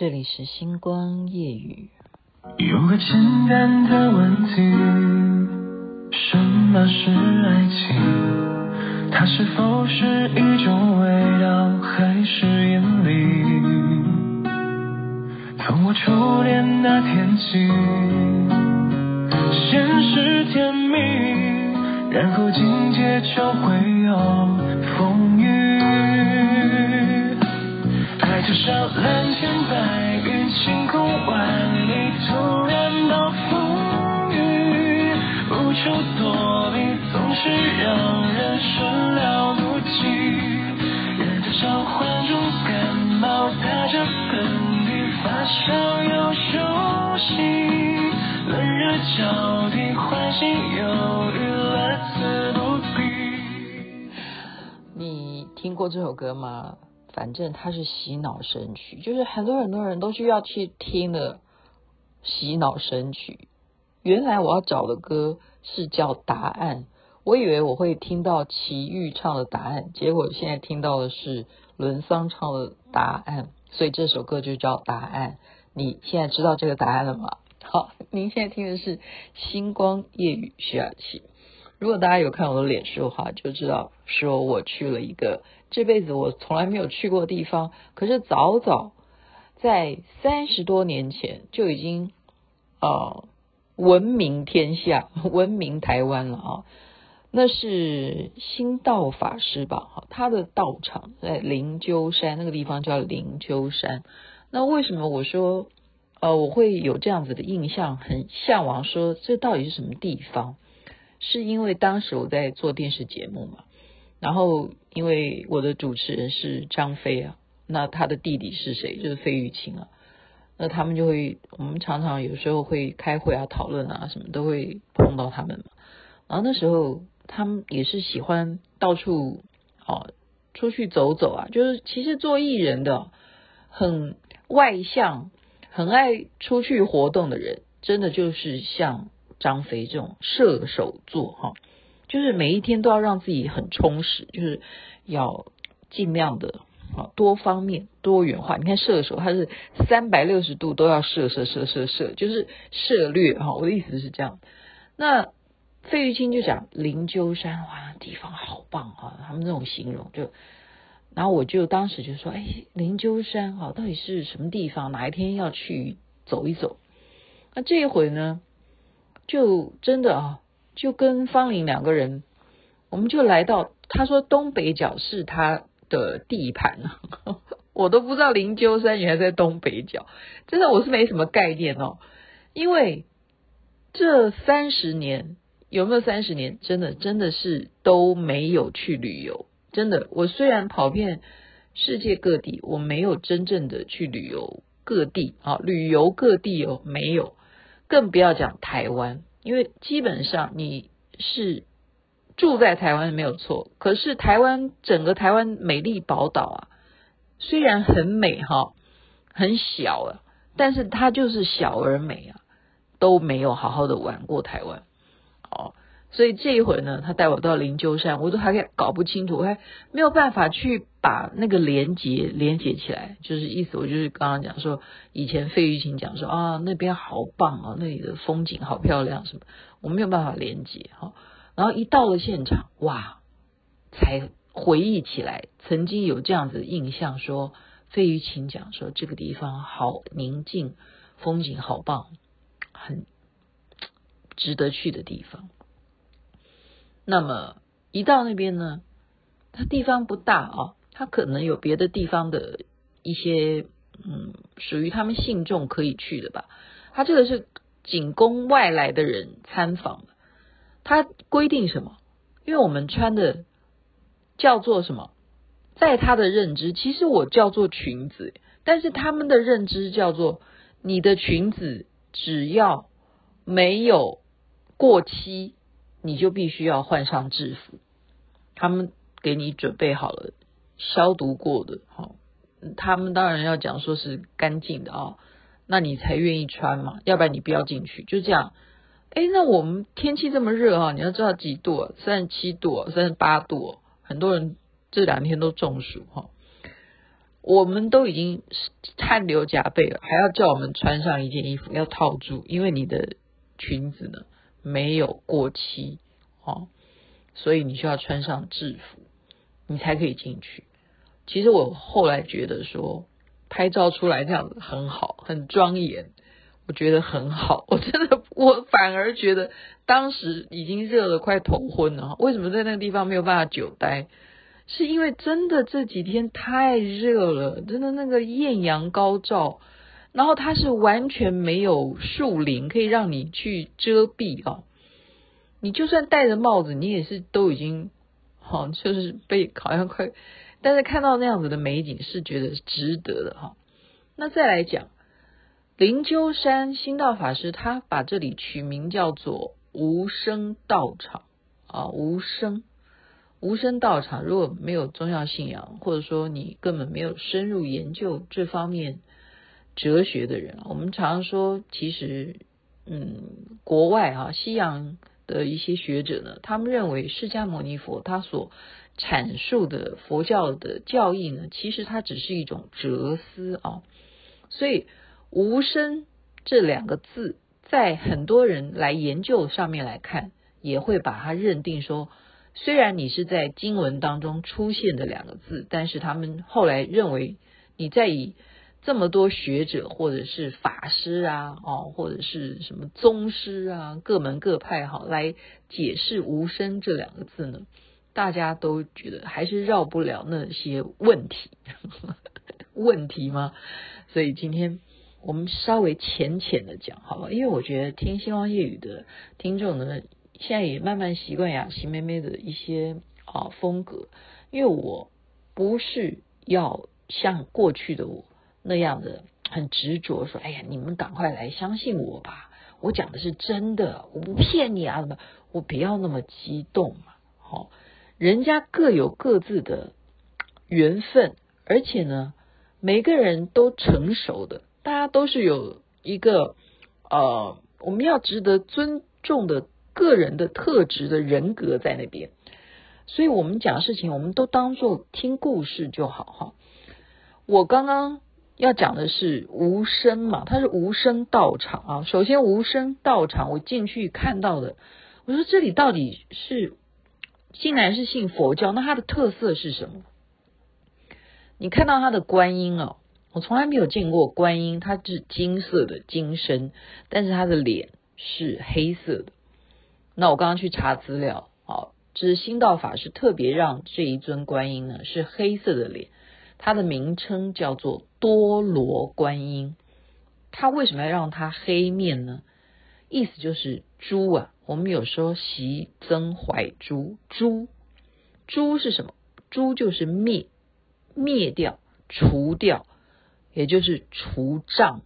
这里是星光夜语。有个简单的问题：什么是爱情？它是否是一种味道，还是引力？从我初恋那天起，先是甜蜜，然后紧接着会有风雨。爱就像蓝天白云，晴空万里，突然暴风雨，无处躲避，总是让人始料不及。人在召唤中感冒，打着喷嚏，发烧又休息，冷热交替，欢喜忧郁，乐此不疲。你听过这首歌吗？反正它是洗脑神曲，就是很多很多人都需要去听的洗脑神曲。原来我要找的歌是叫《答案》，我以为我会听到齐豫唱的《答案》，结果现在听到的是伦桑唱的《答案》，所以这首歌就叫《答案》。你现在知道这个答案了吗？好，您现在听的是《星光夜雨》徐雅琪。如果大家有看我的脸书的话，就知道说我去了一个这辈子我从来没有去过的地方，可是早早在三十多年前就已经呃闻名天下、闻名台湾了啊。那是新道法师吧？他的道场在灵鹫山那个地方叫灵鹫山。那为什么我说呃我会有这样子的印象，很向往说这到底是什么地方？是因为当时我在做电视节目嘛，然后因为我的主持人是张飞啊，那他的弟弟是谁？就是费玉清啊，那他们就会，我们常常有时候会开会啊、讨论啊什么，都会碰到他们嘛。然后那时候他们也是喜欢到处哦出去走走啊，就是其实做艺人的很外向、很爱出去活动的人，真的就是像。张飞这种射手座哈，就是每一天都要让自己很充实，就是要尽量的啊多方面多元化。你看射手他是三百六十度都要射射射射射，就是射略哈。我的意思是这样。那费玉清就讲灵鷲山哇，地方好棒啊，他们这种形容就，然后我就当时就说，哎，灵鷲山哈，到底是什么地方？哪一天要去走一走？那这一回呢？就真的啊，就跟方林两个人，我们就来到。他说东北角是他的地盘啊，我都不知道灵鷲山原来在东北角，真的我是没什么概念哦。因为这三十年有没有三十年，真的真的是都没有去旅游。真的，我虽然跑遍世界各地，我没有真正的去旅游各地啊，旅游各地哦，没有。更不要讲台湾，因为基本上你是住在台湾没有错，可是台湾整个台湾美丽宝岛啊，虽然很美哈，很小啊，但是它就是小而美啊，都没有好好的玩过台湾，所以这一回呢，他带我到灵鹫山，我都还搞不清楚，我还没有办法去把那个连接连接起来。就是意思，我就是刚刚讲说，以前费玉清讲说啊，那边好棒啊，那里的风景好漂亮什么，我没有办法连接哈。然后一到了现场，哇，才回忆起来，曾经有这样子的印象说，说费玉清讲说这个地方好宁静，风景好棒，很值得去的地方。那么一到那边呢，它地方不大、哦，它可能有别的地方的一些嗯，属于他们信众可以去的吧。它这个是仅供外来的人参访的。它规定什么？因为我们穿的叫做什么？在他的认知，其实我叫做裙子，但是他们的认知叫做你的裙子只要没有过期。你就必须要换上制服，他们给你准备好了消毒过的，哈，他们当然要讲说是干净的啊，那你才愿意穿嘛，要不然你不要进去，就这样。哎，那我们天气这么热哈，你要知道几度啊？三十七度，三十八度，很多人这两天都中暑哈。我们都已经汗流浃背了，还要叫我们穿上一件衣服要套住，因为你的裙子呢没有过期哦，所以你需要穿上制服，你才可以进去。其实我后来觉得说，拍照出来这样子很好，很庄严，我觉得很好。我真的，我反而觉得当时已经热得快头昏了。为什么在那个地方没有办法久待？是因为真的这几天太热了，真的那个艳阳高照，然后它是完全没有树林可以让你去遮蔽哦。你就算戴着帽子，你也是都已经好，就是被好像快。但是看到那样子的美景，是觉得值得的哈。那再来讲灵鷲山心道法师，他把这里取名叫做无声道场啊，无声。无声道场，如果没有宗教信仰，或者说你根本没有深入研究这方面哲学的人，我们常说，其实，嗯，国外啊，西洋的一些学者呢，他们认为释迦牟尼佛他所阐述的佛教的教义呢，其实它只是一种哲思啊。所以，无声这两个字，在很多人来研究上面来看，也会把它认定说。虽然你是在经文当中出现的两个字，但是他们后来认为你在以这么多学者或者是法师啊，哦，或者是什么宗师啊，各门各派哈，来解释“无声”这两个字呢，大家都觉得还是绕不了那些问题，问题吗？所以今天我们稍微浅浅的讲好了，因为我觉得听星光夜语的听众呢。现在也慢慢习惯雅琪妹妹的一些啊风格，因为我不是要像过去的我那样的很执着，说哎呀，你们赶快来相信我吧，我讲的是真的，我不骗你啊，什么，我不要那么激动嘛，好，人家各有各自的缘分，而且呢，每个人都成熟的，大家都是有一个呃，我们要值得尊重的。个人的特质的人格在那边，所以我们讲事情，我们都当做听故事就好哈。我刚刚要讲的是无声嘛，它是无声道场啊。首先，无声道场，我进去看到的，我说这里到底是，竟然是信佛教，那它的特色是什么？你看到它的观音哦，我从来没有见过观音，它是金色的金身，但是它的脸是黑色的。那我刚刚去查资料，好，这是新道法师特别让这一尊观音呢是黑色的脸，它的名称叫做多罗观音。它为什么要让它黑面呢？意思就是诛啊，我们有时候息增怀诛，诛，诛是什么？诛就是灭，灭掉，除掉，也就是除障。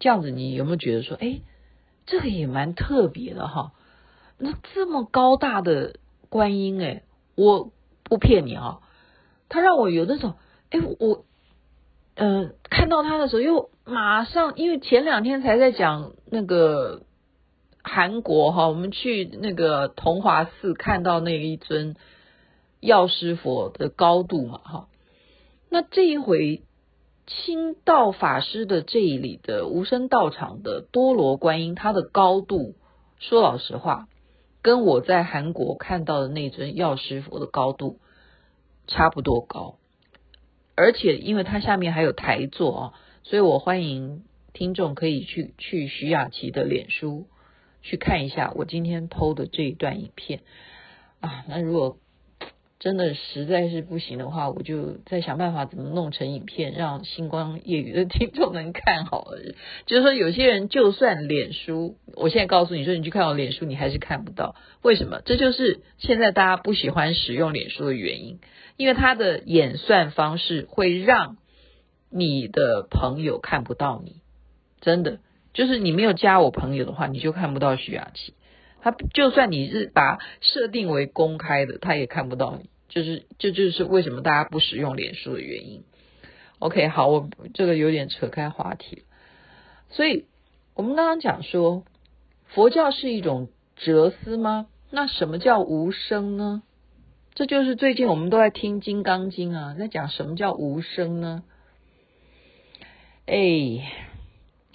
这样子，你有没有觉得说，哎，这个也蛮特别的哈？那这么高大的观音哎，我不骗你啊，他让我有那种哎，我呃看到他的时候又马上，因为前两天才在讲那个韩国哈，我们去那个桐华寺看到那一尊药师佛的高度嘛哈，那这一回清道法师的这里的无声道场的多罗观音，它的高度说老实话。跟我在韩国看到的那尊药师佛的高度差不多高，而且因为它下面还有台座啊，所以我欢迎听众可以去去徐雅琪的脸书去看一下我今天偷的这一段影片啊。那如果真的实在是不行的话，我就再想办法怎么弄成影片，让星光夜雨的听众能看好了。就是说，有些人就算脸书，我现在告诉你说，你去看我脸书，你还是看不到。为什么？这就是现在大家不喜欢使用脸书的原因，因为它的演算方式会让你的朋友看不到你。真的，就是你没有加我朋友的话，你就看不到徐雅琪。他就算你是把设定为公开的，他也看不到你，就是这就，是为什么大家不使用脸书的原因。OK，好，我这个有点扯开话题。所以我们刚刚讲说，佛教是一种哲思吗？那什么叫无声呢？这就是最近我们都在听《金刚经》啊，在讲什么叫无声呢？哎，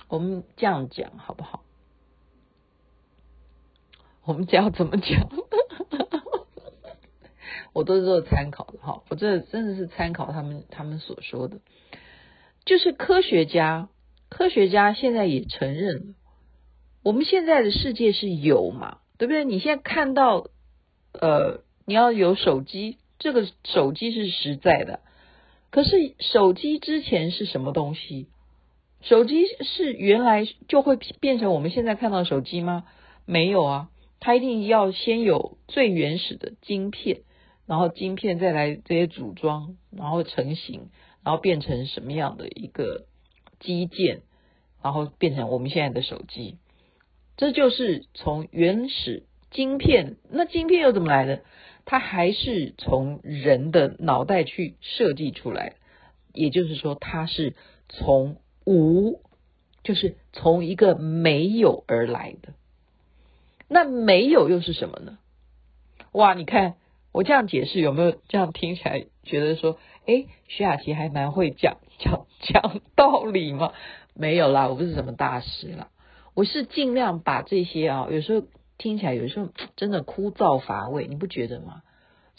我们这样讲好不好？我们这样怎么讲？我都是做参考的哈，我这真的是参考他们他们所说的，就是科学家，科学家现在也承认，我们现在的世界是有嘛，对不对？你现在看到，呃。你要有手机，这个手机是实在的。可是手机之前是什么东西？手机是原来就会变成我们现在看到的手机吗？没有啊，它一定要先有最原始的晶片，然后晶片再来这些组装，然后成型，然后变成什么样的一个基建，然后变成我们现在的手机。这就是从原始晶片，那晶片又怎么来的？它还是从人的脑袋去设计出来，也就是说，它是从无，就是从一个没有而来的。那没有又是什么呢？哇，你看我这样解释有没有这样听起来觉得说，哎，徐雅琪还蛮会讲讲讲道理吗？没有啦，我不是什么大师啦，我是尽量把这些啊，有时候。听起来有时候真的枯燥乏味，你不觉得吗？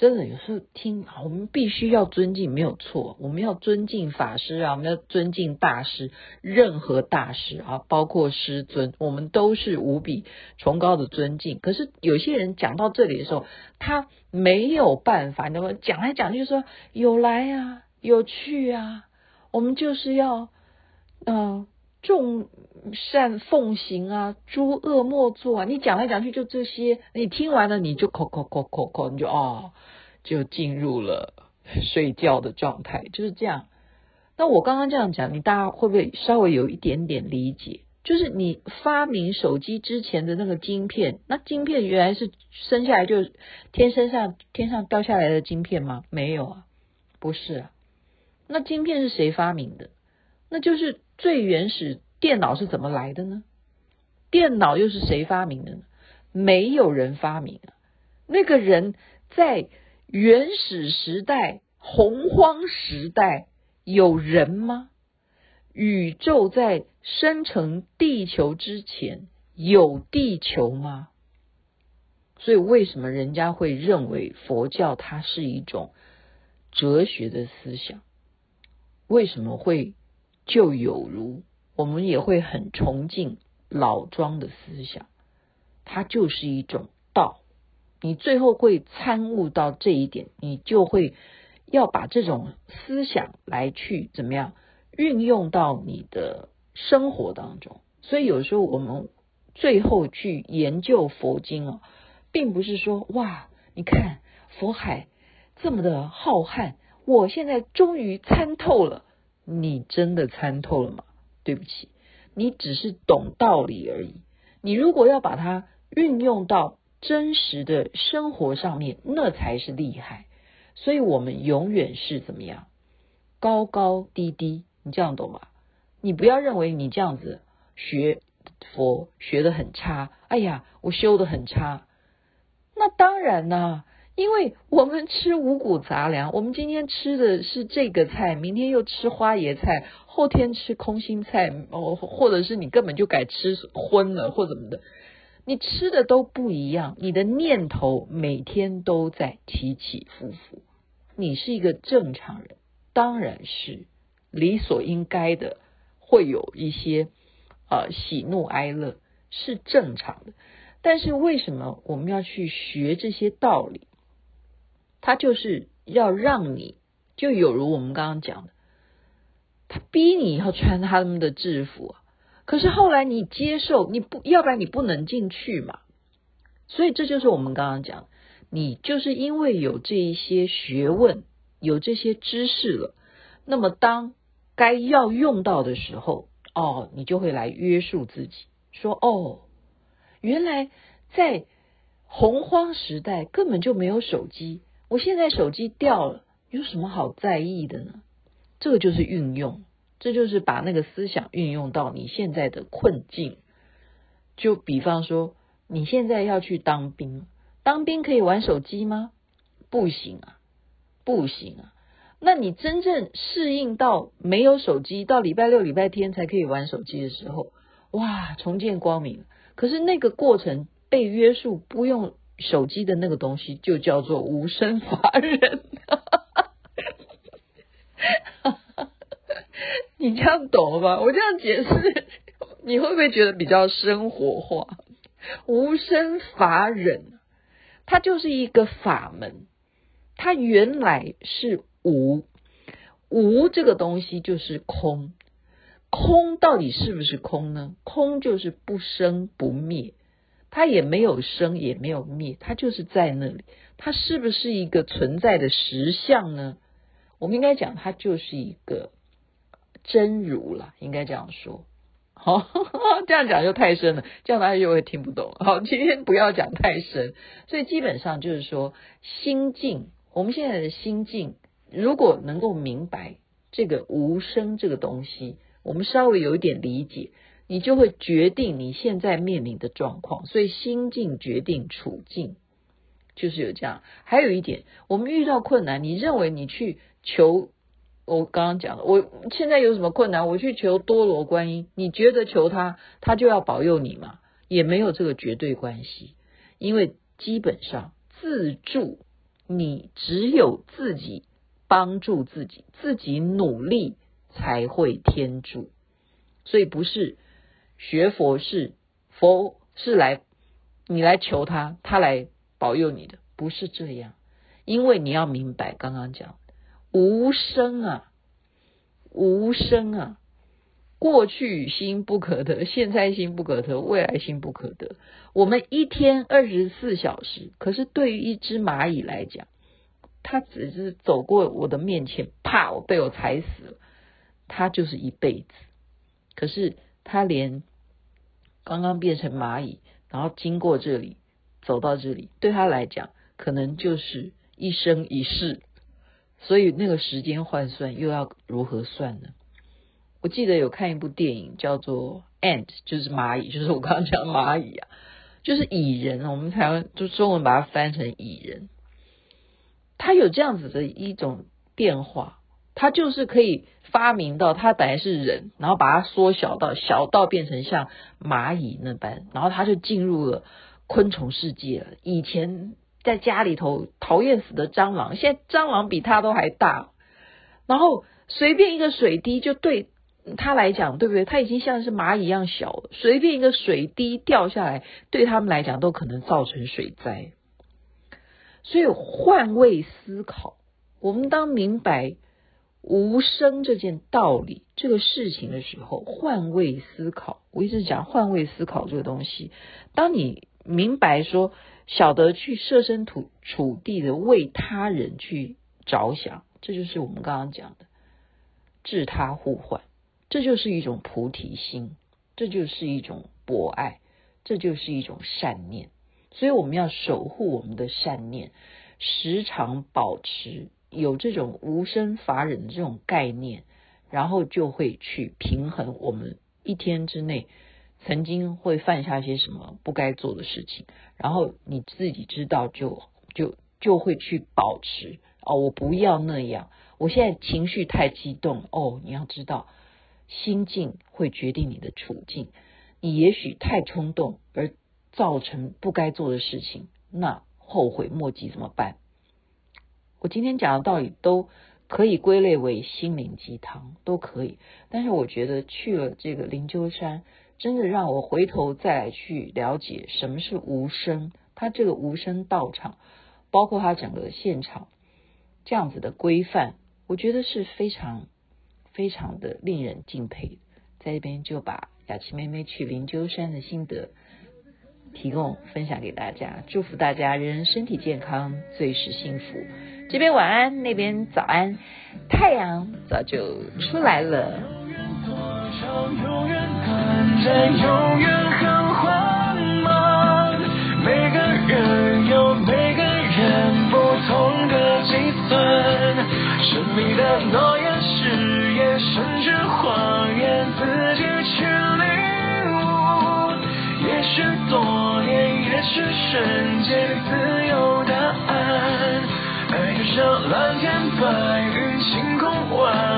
真的有时候听，我们必须要尊敬，没有错，我们要尊敬法师啊，我们要尊敬大师，任何大师啊，包括师尊，我们都是无比崇高的尊敬。可是有些人讲到这里的时候，他没有办法，那么讲来讲去说有来啊，有去啊，我们就是要嗯。众善奉行啊，诸恶莫作啊！你讲来讲去就这些，你听完了你就口口口口口，你就哦，就进入了 睡觉的状态，就是这样。那我刚刚这样讲，你大家会不会稍微有一点点理解？就是你发明手机之前的那个晶片，那晶片原来是生下来就天生上天上掉下来的晶片吗？没有啊，不是啊。那晶片是谁发明的？那就是。最原始电脑是怎么来的呢？电脑又是谁发明的呢？没有人发明啊。那个人在原始时代、洪荒时代有人吗？宇宙在生成地球之前有地球吗？所以为什么人家会认为佛教它是一种哲学的思想？为什么会？就有如我们也会很崇敬老庄的思想，它就是一种道。你最后会参悟到这一点，你就会要把这种思想来去怎么样运用到你的生活当中。所以有时候我们最后去研究佛经啊，并不是说哇，你看佛海这么的浩瀚，我现在终于参透了。你真的参透了吗？对不起，你只是懂道理而已。你如果要把它运用到真实的生活上面，那才是厉害。所以我们永远是怎么样？高高低低，你这样懂吗？你不要认为你这样子学佛学得很差。哎呀，我修得很差。那当然呢、因为我们吃五谷杂粮，我们今天吃的是这个菜，明天又吃花椰菜，后天吃空心菜，哦，或者是你根本就改吃荤了或怎么的，你吃的都不一样，你的念头每天都在起起伏伏。你是一个正常人，当然是理所应该的，会有一些呃喜怒哀乐是正常的。但是为什么我们要去学这些道理？他就是要让你，就有如我们刚刚讲的，他逼你要穿他们的制服，可是后来你接受，你不要不然你不能进去嘛。所以这就是我们刚刚讲，你就是因为有这一些学问，有这些知识了，那么当该要用到的时候，哦，你就会来约束自己，说哦，原来在洪荒时代根本就没有手机。我现在手机掉了，有什么好在意的呢？这个就是运用，这就是把那个思想运用到你现在的困境。就比方说，你现在要去当兵，当兵可以玩手机吗？不行啊，不行啊。那你真正适应到没有手机，到礼拜六、礼拜天才可以玩手机的时候，哇，重见光明。可是那个过程被约束，不用手机的那个东西，就叫做无生法忍。你这样懂了吧？我这样解释，你会不会觉得比较生活化？无生法忍，它就是一个法门。它原来是无，无这个东西就是空。空到底是不是空呢？空就是不生不灭，它也没有生也没有灭，它就是在那里。它是不是一个存在的实相呢？我们应该讲，它就是一个真如了，应该这样说。好，这样讲就太深了，这样大家就会听不懂。好，今天不要讲太深，所以基本上就是说，心境，我们现在的心境，如果能够明白这个无声这个东西。我们稍微有一点理解，你就会决定你现在面临的状况。所以心境决定处境，就是有这样。还有一点，我们遇到困难，你认为你去求，我刚刚讲了，我现在有什么困难，我去求多罗观音，你觉得求他，他就要保佑你吗？也没有这个绝对关系，因为基本上自助，你只有自己帮助自己，自己努力。才会天助，所以不是学佛是佛是来你来求他，他来保佑你的，不是这样。因为你要明白，刚刚讲无声啊，无声啊，过去心不可得，现在心不可得，未来心不可得。我们一天二十四小时，可是对于一只蚂蚁来讲，它只是走过我的面前，啪，我被我踩死了。他就是一辈子，可是他连刚刚变成蚂蚁，然后经过这里，走到这里，对他来讲，可能就是一生一世。所以那个时间换算又要如何算呢？我记得有看一部电影叫做《Ant》，就是蚂蚁，就是我刚刚讲蚂蚁啊，就是蚁人。我们台湾就中文把它翻成蚁人，他有这样子的一种变化。他就是可以发明到，他本来是人，然后把它缩小到小到变成像蚂蚁那般，然后他就进入了昆虫世界了。以前在家里头讨厌死的蟑螂，现在蟑螂比他都还大，然后随便一个水滴就对他来讲，对不对？他已经像是蚂蚁一样小了，随便一个水滴掉下来，对他们来讲都可能造成水灾。所以换位思考，我们当明白。无声这件道理，这个事情的时候，换位思考。我一直讲换位思考这个东西。当你明白说，晓得去设身处处地的为他人去着想，这就是我们刚刚讲的自他互换，这就是一种菩提心，这就是一种博爱，这就是一种善念。所以我们要守护我们的善念，时常保持。有这种无生法忍的这种概念，然后就会去平衡我们一天之内曾经会犯下些什么不该做的事情，然后你自己知道就就就会去保持哦，我不要那样。我现在情绪太激动哦，你要知道心境会决定你的处境。你也许太冲动而造成不该做的事情，那后悔莫及怎么办？我今天讲的道理都可以归类为心灵鸡汤，都可以。但是我觉得去了这个灵鹫山，真的让我回头再来去了解什么是无声。它这个无声道场，包括它整个现场这样子的规范，我觉得是非常非常的令人敬佩。在这边就把雅琪妹妹去灵鹫山的心得提供分享给大家，祝福大家人身体健康，最是幸福。这边晚安，那边早安，太阳早就出来了多长永远短暂永远很缓慢。每个人有每个人不同的计算，神秘的诺言、誓言，甚至谎言，自己去领悟。也许多年，也许瞬间自，蓝天白云，晴空万